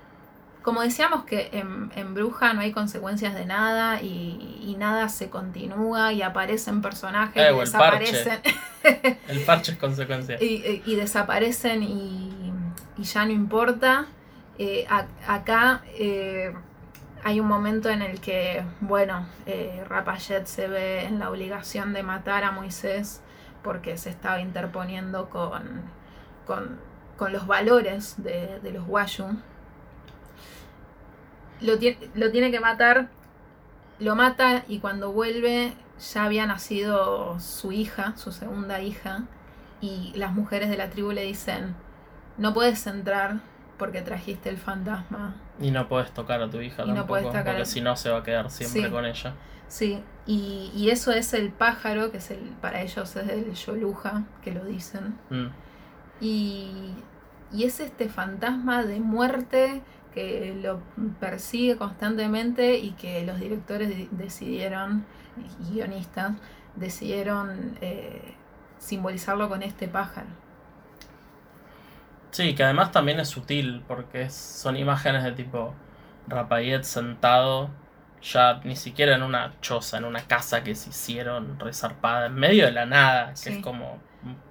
como decíamos que en, en Bruja no hay consecuencias de nada y, y nada se continúa y aparecen personajes Eh, y parche. desaparecen [laughs] El parche es consecuencia. y, y desaparecen y, y ya no importa. Eh, a- acá eh, hay un momento en el que, bueno, eh, Rapayet se ve en la obligación de matar a Moisés porque se estaba interponiendo con, con, con los valores de, de los Wayu. Lo, lo tiene que matar, lo mata y cuando vuelve ya había nacido su hija, su segunda hija, y las mujeres de la tribu le dicen, no puedes entrar porque trajiste el fantasma. Y no puedes tocar a tu hija Y no tampoco, puedes tocar porque si no se va a quedar siempre Sí. con ella. Sí, y, y eso es el pájaro, que es el, para ellos es el Yoluja, que lo dicen. Mm. Y, y es este fantasma de muerte que lo persigue constantemente y que los directores de- decidieron, guionistas, decidieron eh, simbolizarlo con este pájaro. Sí, que además también es sutil, porque es- son imágenes de tipo Rapayet sentado, ya ni siquiera en una choza, en una casa que se hicieron resarpada, en medio de la nada, que Sí. es como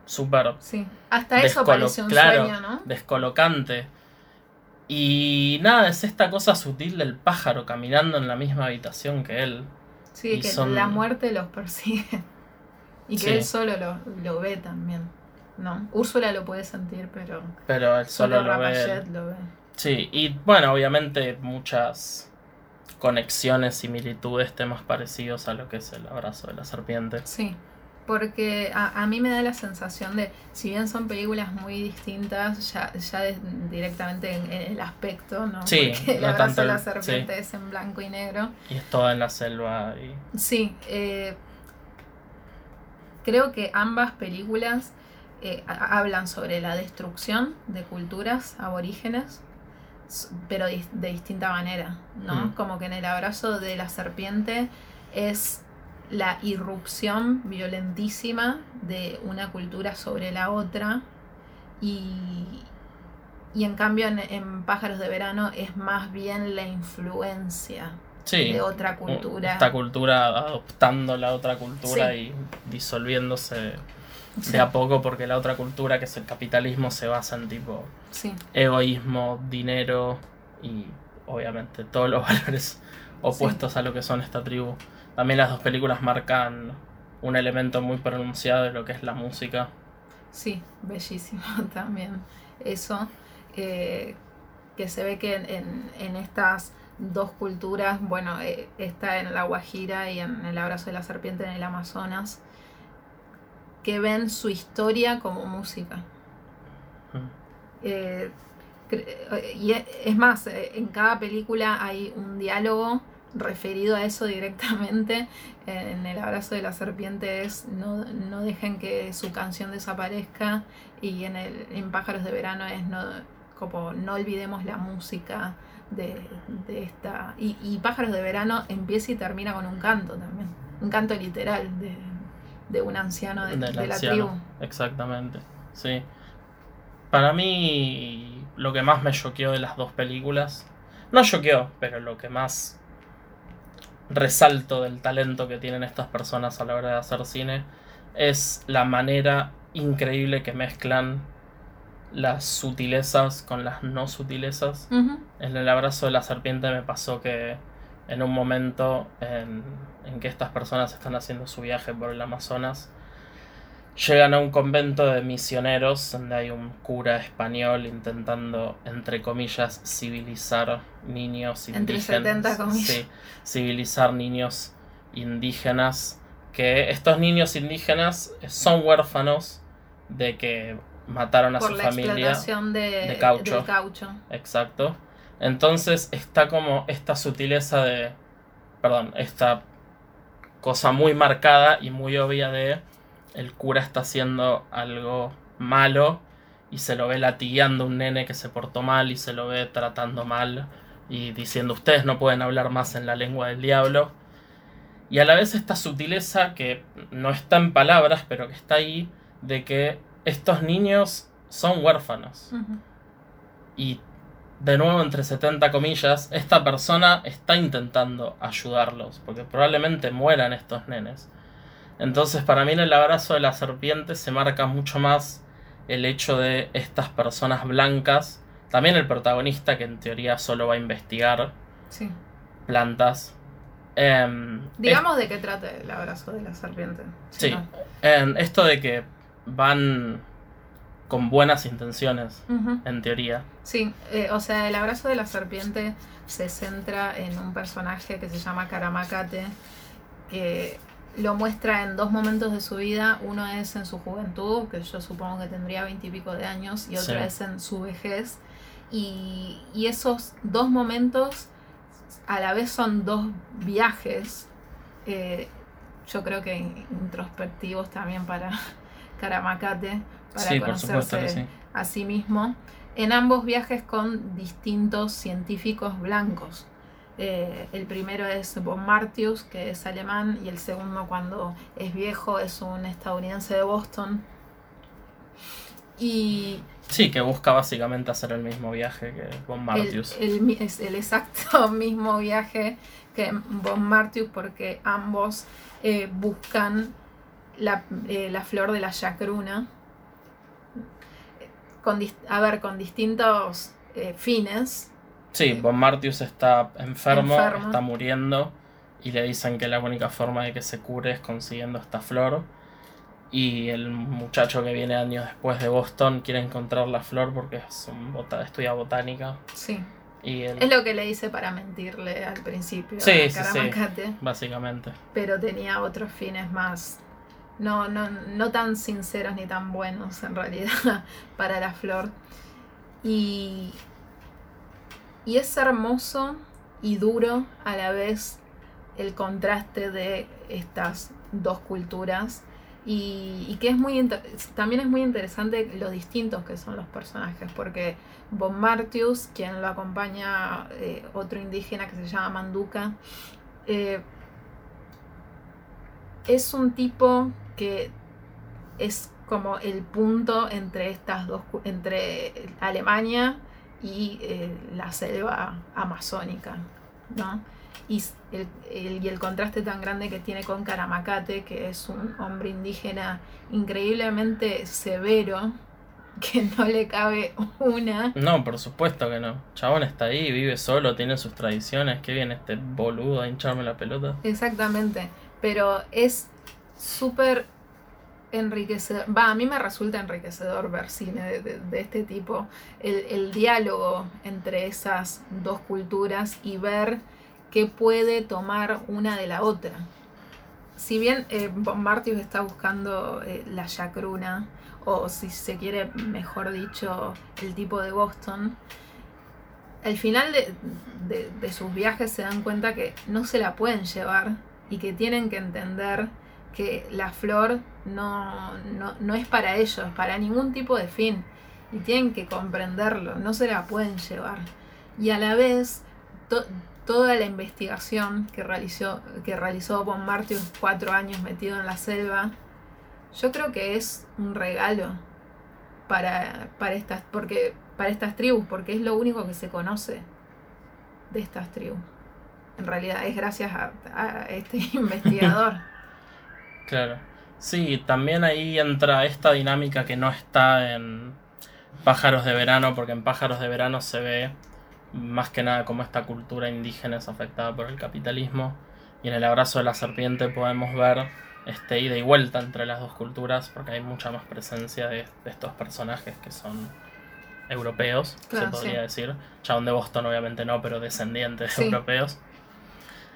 súper Sí, hasta eso parece un claro, sueño, ¿no? descolocante. Y nada, es esta cosa sutil del pájaro caminando en la misma habitación que él. Sí, y que son- la muerte los persigue. [laughs] Y que Sí. él solo lo, lo ve también. ¿No? Úrsula lo puede sentir, pero Pero él solo, solo lo ve. Lo ve. Sí, y bueno, obviamente muchas conexiones, similitudes, temas parecidos a lo que es el abrazo de la serpiente. Sí, porque a, a mí me da la sensación de, si bien son películas muy distintas, ya, ya de- directamente en, en el aspecto, ¿no? Sí, Porque el no abrazo tanto de la serpiente es en blanco y negro. Y es toda en la selva y Sí, eh, creo que ambas películas eh, ha- hablan sobre la destrucción de culturas aborígenes, pero de distinta manera, ¿no? Mm. Como que en el abrazo de la serpiente es la irrupción violentísima de una cultura sobre la otra y, y en cambio en, en Pájaros de Verano es más bien la influencia Sí, de otra cultura. esta cultura adoptando la otra cultura Sí. y disolviéndose Sí, de a poco porque la otra cultura, que es el capitalismo, se basa en tipo sí, egoísmo, dinero y obviamente todos los [laughs] valores opuestos a lo que son esta tribu. También las dos películas marcan un elemento muy pronunciado de lo que es la música. sí, bellísimo [laughs] también eso, eh, que se ve que en, en- en estas dos culturas, bueno, eh, está en la Guajira y en el abrazo de la serpiente en el Amazonas, que ven su historia como música. Cre- eh, y e- es más, eh, en cada película hay un diálogo referido a eso directamente. [laughs] En El abrazo de la serpiente es no, no dejen que su canción desaparezca y en, el, en Pájaros de Verano es no, como no olvidemos la música de, de esta... Y, y Pájaros de Verano empieza y termina con un canto también, un canto literal de, de un anciano de, de la anciano. tribu. Exactamente, sí. Para mí, lo que más me choqueó de las dos películas, no choqueó, pero lo que más resalto del talento que tienen estas personas a la hora de hacer cine es la manera increíble que mezclan las sutilezas con las no sutilezas. En el abrazo de la serpiente me pasó que en un momento en, en que estas personas están haciendo su viaje por el Amazonas, llegan a un convento de misioneros donde hay un cura español intentando, entre comillas, civilizar niños Entre indígenas. 70 comillas. Sí, civilizar niños indígenas. Que estos niños indígenas son huérfanos de que mataron a por su la familia. explotación de, de caucho. del caucho. Exacto. Entonces está como esta sutileza de. Perdón, esta cosa muy marcada y muy obvia de. El cura está haciendo algo malo y se lo ve latigueando a un nene que se portó mal y se lo ve tratando mal y diciendo ustedes no pueden hablar más en la lengua del diablo. Y a la vez esta sutileza que no está en palabras, pero que está ahí, de que estos niños son huérfanos. Y de nuevo, entre 70 comillas, esta persona está intentando ayudarlos, porque probablemente mueran estos nenes. Entonces, para mí en el abrazo de la serpiente se marca mucho más el hecho de estas personas blancas, también el protagonista que en teoría solo va a investigar Sí. plantas. Em, Digamos de qué trata el abrazo de la serpiente. Si Sí, no. em, esto de que van con buenas intenciones, en teoría. Sí, eh, o sea, el abrazo de la serpiente se centra en un personaje que se llama Karamacate, que lo muestra en dos momentos de su vida. Uno es en su juventud, que yo supongo que tendría veintipico de años, y otro Sí. es en su vejez. Y, y esos dos momentos a la vez son dos viajes, eh, yo creo que introspectivos también para [laughs] Karamacate, para Sí, por supuesto conocerse sí. a sí mismo, en ambos viajes con distintos científicos blancos. Eh, el primero es Von Martius, que es alemán, y el segundo, cuando es viejo, es un estadounidense de Boston. Y Sí, que busca básicamente hacer el mismo viaje que Von Martius. el el exacto [laughs] mismo viaje que Von Martius, porque ambos eh, buscan la, eh, la flor de la chacruna. Con, a ver, con distintos eh, fines. Sí, Von Martius está enfermo, Enfermo. está muriendo y le dicen que la única forma de que se cure es consiguiendo esta flor. Y el muchacho que viene años después de Boston quiere encontrar la flor porque es un bota- estudia botánica. Sí. Y Es lo que le hice para mentirle al principio Sí, a sí, básicamente. pero tenía otros fines más, no, no, no tan sinceros ni tan buenos en realidad [laughs] para la flor. Y, y es hermoso y duro a la vez el contraste de estas dos culturas Y, y que es muy también es muy interesante lo distintos que son los personajes, porque Bon Martius, quien lo acompaña, eh, otro indígena que se llama Manduca, eh, es un tipo que es como el punto entre estas dos, entre Alemania y eh, la selva amazónica, ¿no? Y el, el- y el contraste tan grande que tiene con Caramacate, que es un hombre indígena increíblemente severo, [laughs] que no le cabe una. No, por supuesto que no. Chabón está ahí, vive solo, tiene sus tradiciones. Qué bien este boludo a hincharme la pelota. Exactamente, pero es súper enriquecedor. Va, a mí me resulta enriquecedor ver cine de, de- este tipo. El, el diálogo entre esas dos culturas y ver qué puede tomar una de la otra. Si bien eh, está buscando eh, la chacruna, o si se quiere, mejor dicho, el tipo de Boston, al final de, de- de sus viajes se dan cuenta que no se la pueden llevar y que tienen que entender que la flor no, no, no es para ellos, para ningún tipo de fin. Y tienen que comprenderlo, no se la pueden llevar. Y a la vez, to- toda la investigación que realizó, que realizó Bon Martius cuatro años metido en la selva, yo creo que es un regalo para, para estas, porque, para estas tribus, porque es lo único que se conoce de estas tribus. En realidad es gracias a, a este [laughs] investigador. Claro. Sí, también ahí entra esta dinámica que no está en Pájaros de Verano, porque en Pájaros de Verano se ve más que nada cómo esta cultura indígena es afectada por el capitalismo. Y en el abrazo de la serpiente podemos ver este ida y vuelta entre las dos culturas, porque hay mucha más presencia de, de estos personajes que son europeos, Claro, se podría sí. decir. Chabón de Boston obviamente no, pero descendientes Sí. europeos.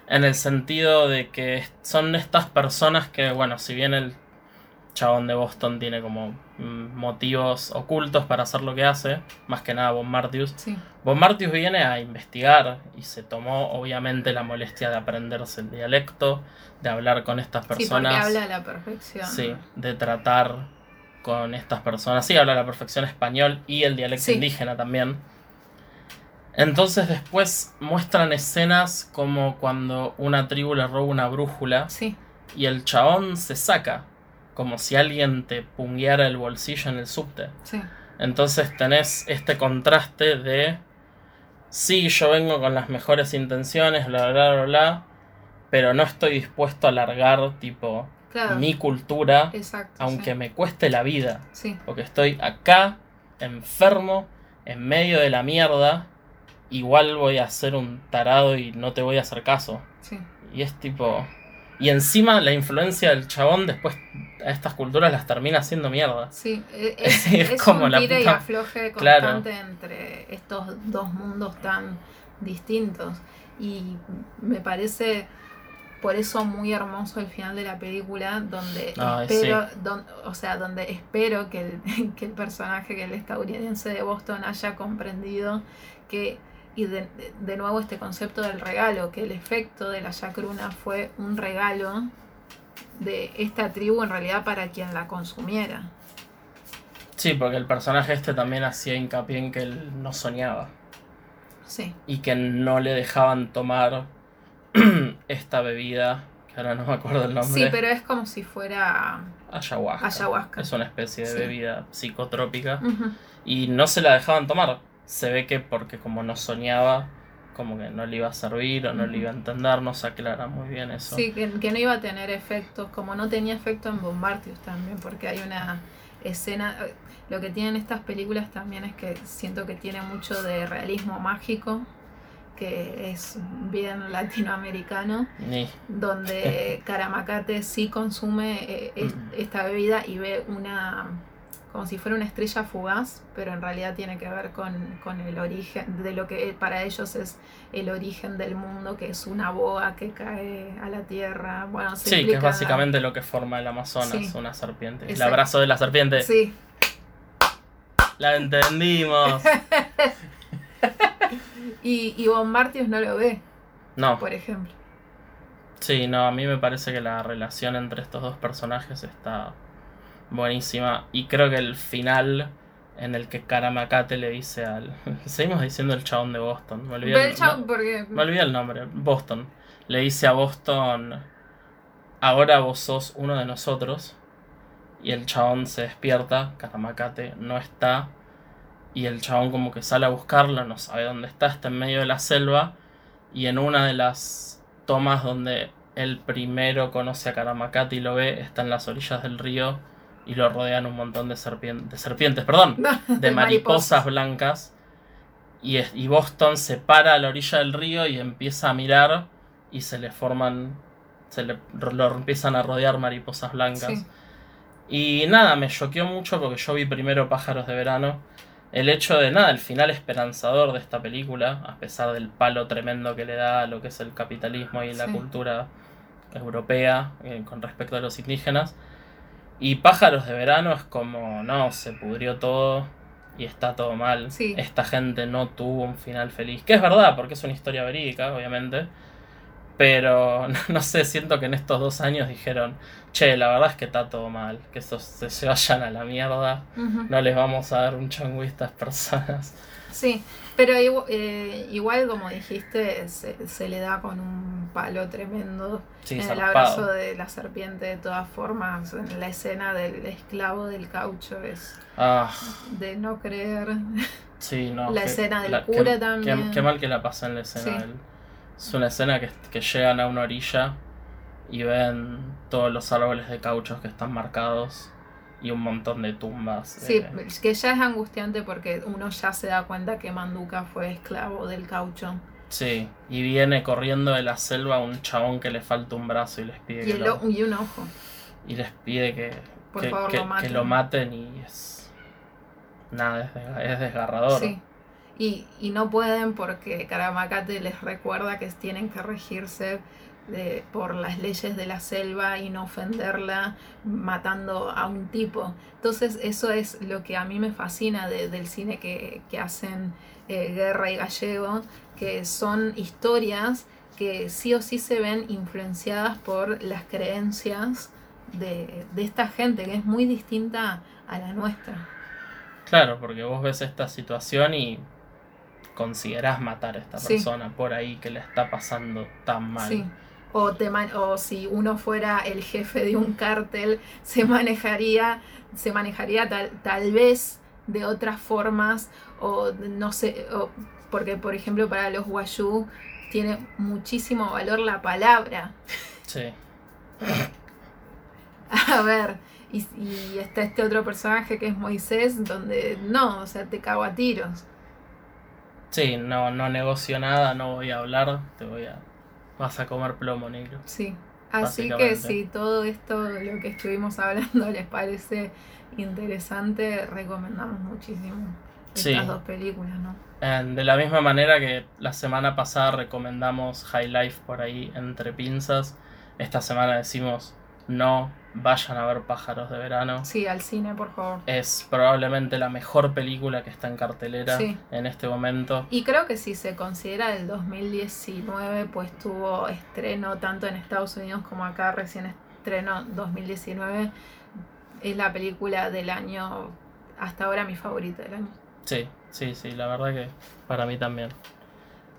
En el sentido de que son estas personas que, bueno, si bien el chabón de Boston tiene como mm, motivos ocultos para hacer lo que hace, más que nada Bon Martius, Sí, Bon Martius viene a investigar y se tomó obviamente la molestia de aprenderse el dialecto, de hablar con estas sí porque personas. habla a la perfección. Sí, de tratar con estas personas. Sí, habla a la perfección español y el dialecto Sí. indígena también. Entonces después muestran escenas como cuando una tribu le roba una brújula Sí, y el chabón se saca, como si alguien te pungueara el bolsillo en el subte. sí, Entonces tenés este contraste de, sí, yo vengo con las mejores intenciones, bla, bla, bla, bla, pero no estoy dispuesto a largar, tipo, claro. mi cultura, Exacto. aunque sí. me cueste la vida, Sí, porque estoy acá, enfermo, en medio de la mierda, igual voy a ser un tarado y no te voy a hacer caso. sí. Y es tipo... Y encima la influencia del chabón después a estas culturas las termina haciendo mierda. Sí, e- [laughs] es, Es es como un la tire y puta- afloje Claro. constante entre estos dos mundos tan distintos. Y me parece por eso muy hermoso el final de la película, donde Ay, espero, don- o sea, donde espero que el, [laughs] que el personaje, que el estadounidense de Boston haya comprendido que y de, de nuevo este concepto del regalo, que el efecto de la chacruna fue un regalo de esta tribu en realidad para quien la consumiera. Sí, porque el personaje este también hacía hincapié en que él no soñaba. Sí, Y que no le dejaban tomar [clears throat] esta bebida, que ahora no me acuerdo el nombre. sí, pero es como si fuera... Ayahuasca. Ayahuasca. Es una especie de Sí. bebida psicotrópica. Y no se la dejaban tomar. Se ve que porque como no soñaba, como que no le iba a servir o no le iba a entender, no se aclara muy bien eso. Sí, que, que no iba a tener efectos, como no tenía efecto en Bombardius también, porque hay una escena... eh, Lo que tienen estas películas también es que siento que tiene mucho de realismo mágico, que es bien latinoamericano. Donde [laughs] Caramacate sí consume eh, es- esta bebida y ve una como si fuera una estrella fugaz, pero en realidad tiene que ver con, con el origen de lo que para ellos es el origen del mundo, que es una boa que cae a la tierra. Bueno, se Sí, que es básicamente lo que forma el Amazonas, Sí. una serpiente. El abrazo de la serpiente. Sí, La entendimos. [laughs] y, y Bombardius no lo ve, No, por ejemplo. Sí, no, a mí me parece que la relación entre estos dos personajes está buenísima. Y creo que el final en el que Karamakate le dice al. [laughs] Seguimos diciendo el chabón de Boston. Me olvidé, el el, chabón no, porque. me olvidé el nombre. Boston. Le dice a Boston. Ahora vos sos uno de nosotros. Y el chabón se despierta. Karamakate no está. Y el chabón como que sale a buscarlo. No sabe dónde está. Está en medio de la selva. Y en una de las tomas donde él primero conoce a Karamakate y lo ve. Está en las orillas del río. Y lo rodean un montón de, serpien- de serpientes. Perdón de mariposas blancas. Y, es- y Boston se para a la orilla del río y empieza a mirar y se le forman, se le lo empiezan a rodear mariposas blancas. Sí. Y nada, me choqueó mucho porque yo vi primero Pájaros de Verano. El hecho de nada, el final esperanzador de esta película, a pesar del palo tremendo que le da a lo que es el capitalismo y la cultura europea eh, con respecto a los indígenas. Y Pájaros de Verano es como, no, se pudrió todo y está todo mal. Sí. Esta gente no tuvo un final feliz. Que es verdad, porque es una historia verídica, obviamente. Pero [laughs] no sé, siento que en estos dos años dijeron, che, la verdad es que está todo mal, que estos se, vayan a la mierda, no les vamos a dar un changüí a estas personas. Sí, pero eh, igual como dijiste, se, se le da con un palo tremendo Sí, en el abrazo de la serpiente de todas formas, en la escena del esclavo del caucho es Ah, de no creer. sí, no. La escena del la- cura también. Qué, mal que la pasé en la escena. Sí. del- es una escena que, que llegan a una orilla y ven todos los árboles de cauchos que están marcados y un montón de tumbas. Sí, eh, que ya es angustiante porque uno ya se da cuenta que Manduca fue esclavo del caucho. Sí, y viene corriendo de la selva un chabón que le falta un brazo y les pide Y, que lo, y un ojo. y les pide que, Por que, favor, que- lo que maten. lo maten y es nada, es desgarrador. Sí. Y, y no pueden porque Karamacate les recuerda que tienen que regirse de- por las leyes de la selva y no ofenderla matando a un tipo. Entonces eso es lo que a mí me fascina de- del cine que, que hacen eh, Guerra y Gallego, que son historias que sí o sí se ven influenciadas por las creencias de, de esta gente, que es muy distinta a la nuestra. Claro, porque vos ves esta situación y considerás matar a esta Sí. persona por ahí que le está pasando tan mal. Sí. O, te o si uno fuera el jefe de un cártel, se manejaría, se manejaría tal, tal vez de otras formas, o no sé, o- porque por ejemplo para los guayú tiene muchísimo valor la palabra. Sí. [laughs] A ver, y, y está este otro personaje que es Moisés, donde no, o sea, te cago a tiros. Sí, no, no negocio nada, no voy a hablar, te voy a... Vas a comer plomo, negro. Sí. Así que si todo esto, lo que estuvimos [laughs] hablando, les parece interesante, recomendamos muchísimo estas Sí. dos películas, ¿no? De la misma manera que la semana pasada recomendamos High Life por ahí entre pinzas, esta semana decimos no vayan a ver pájaros de verano. Sí, al cine, por favor. Es probablemente la mejor película que está en cartelera Sí. en este momento. Y creo que si se considera del 2019, pues tuvo estreno tanto en Estados Unidos como acá, recién estreno 2019. Es la película del año, hasta ahora mi favorita del año. Sí, sí, sí, la verdad que para mí también.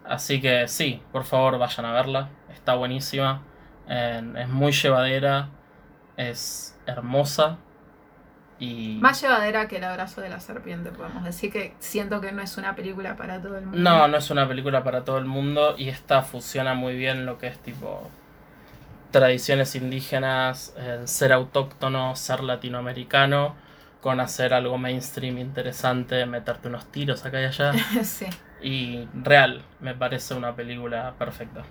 Así que sí, por favor vayan a verla. Está buenísima. eh, es muy llevadera. Es hermosa. Y... Más llevadera que El abrazo de la serpiente, podemos decir que siento que no es una película para todo el mundo. No, no es una película para todo el mundo y esta fusiona muy bien lo que es tipo tradiciones indígenas, eh, ser autóctono, ser latinoamericano, con hacer algo mainstream interesante, meterte unos tiros acá y allá. [laughs] sí. Y real, me parece una película perfecta.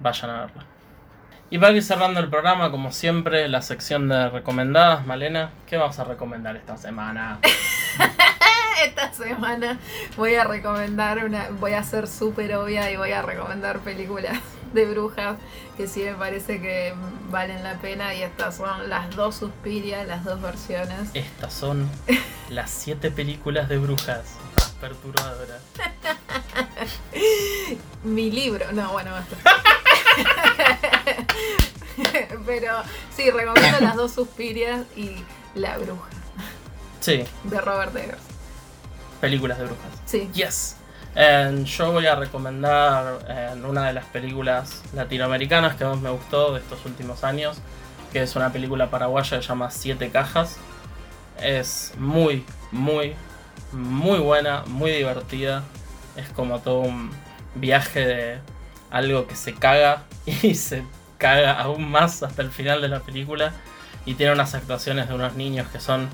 Vayan a verla. Y para ir cerrando el programa, como siempre, la sección de recomendadas, Malena, ¿qué vamos a recomendar esta semana? [laughs] Esta semana voy a recomendar una, voy a ser súper obvia y voy a recomendar películas de brujas que sí me parece que valen la pena y estas son las dos Suspiria, las dos versiones. Estas son las siete películas de brujas perturbadoras. [laughs] Mi libro, no, bueno, basta. [laughs] [laughs] Pero sí, recomiendo las dos suspirias y La Bruja Sí, de Robert Eggers. películas de brujas. Sí. Yes. And yo voy a recomendar en una de las películas latinoamericanas que más me gustó de estos últimos años, que es una película paraguaya que se llama Siete Cajas. Es muy, muy, muy buena, muy divertida. Es como todo un viaje de algo que se caga [laughs] y se caga aún más hasta el final de la película. Y tiene unas actuaciones de unos niños que son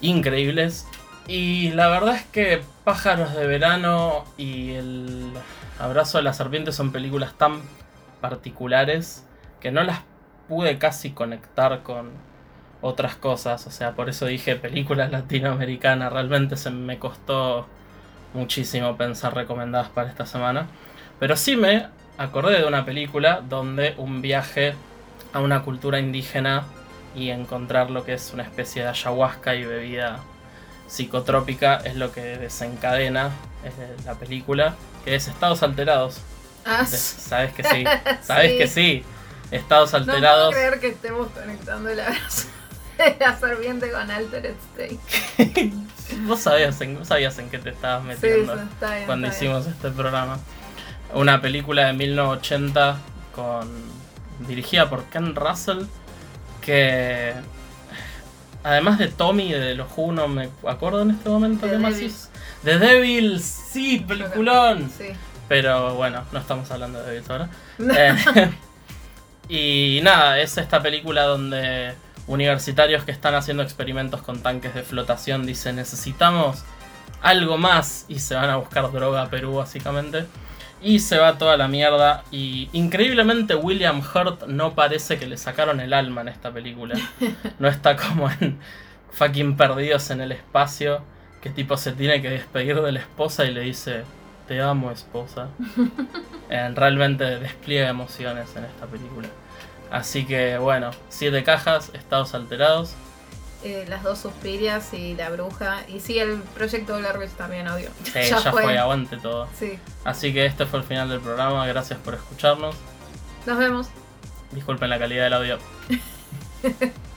increíbles. Y la verdad es que Pájaros de Verano y El Abrazo de la Serpiente son películas tan particulares que no las pude casi conectar con otras cosas. O sea, por eso dije películas latinoamericanas. Realmente se me costó muchísimo pensar recomendadas para esta semana. Pero sí me acordé de una película donde un viaje a una cultura indígena y encontrar lo que es una especie de ayahuasca y bebida psicotrópica es lo que desencadena eh, la película, que es Estados Alterados. Ah, Sabes que sí, sabes [laughs] Sí. que sí. Estados no puedo Alterados. creer que estemos conectando el abrazo [laughs] de la serpiente con Altered State. [laughs] vos, sabías en, vos sabías en qué te estabas Sí, metiendo eso está bien. cuando está bien. hicimos este programa. Una película de 1980 con dirigida por Ken Russell que además de Tommy de los Who no me acuerdo en este momento qué más hizo. The Devils, sí, peliculón. Sí. Pero bueno, no estamos hablando de Devils ahora. Eh, [laughs] y nada, es esta película donde universitarios que están haciendo experimentos con tanques de flotación dicen necesitamos algo más y se van a buscar droga a Perú básicamente. Y se va toda la mierda. Y increíblemente William Hurt no parece que le sacaron el alma en esta película. [laughs] No está como en fucking perdidos en el espacio. Que tipo se tiene que despedir de la esposa y le dice, te amo esposa. [laughs] Eh, realmente despliega emociones en esta película. Así que bueno, siete cajas, estados alterados. Eh, las dos suspirias y la bruja. Y sí, el proyecto Blair Witch también, obvio. Sí, [laughs] ya, fue. aguante todo. Sí. Así que este fue el final del programa, gracias por escucharnos. Nos vemos. Disculpen la calidad del audio. [laughs]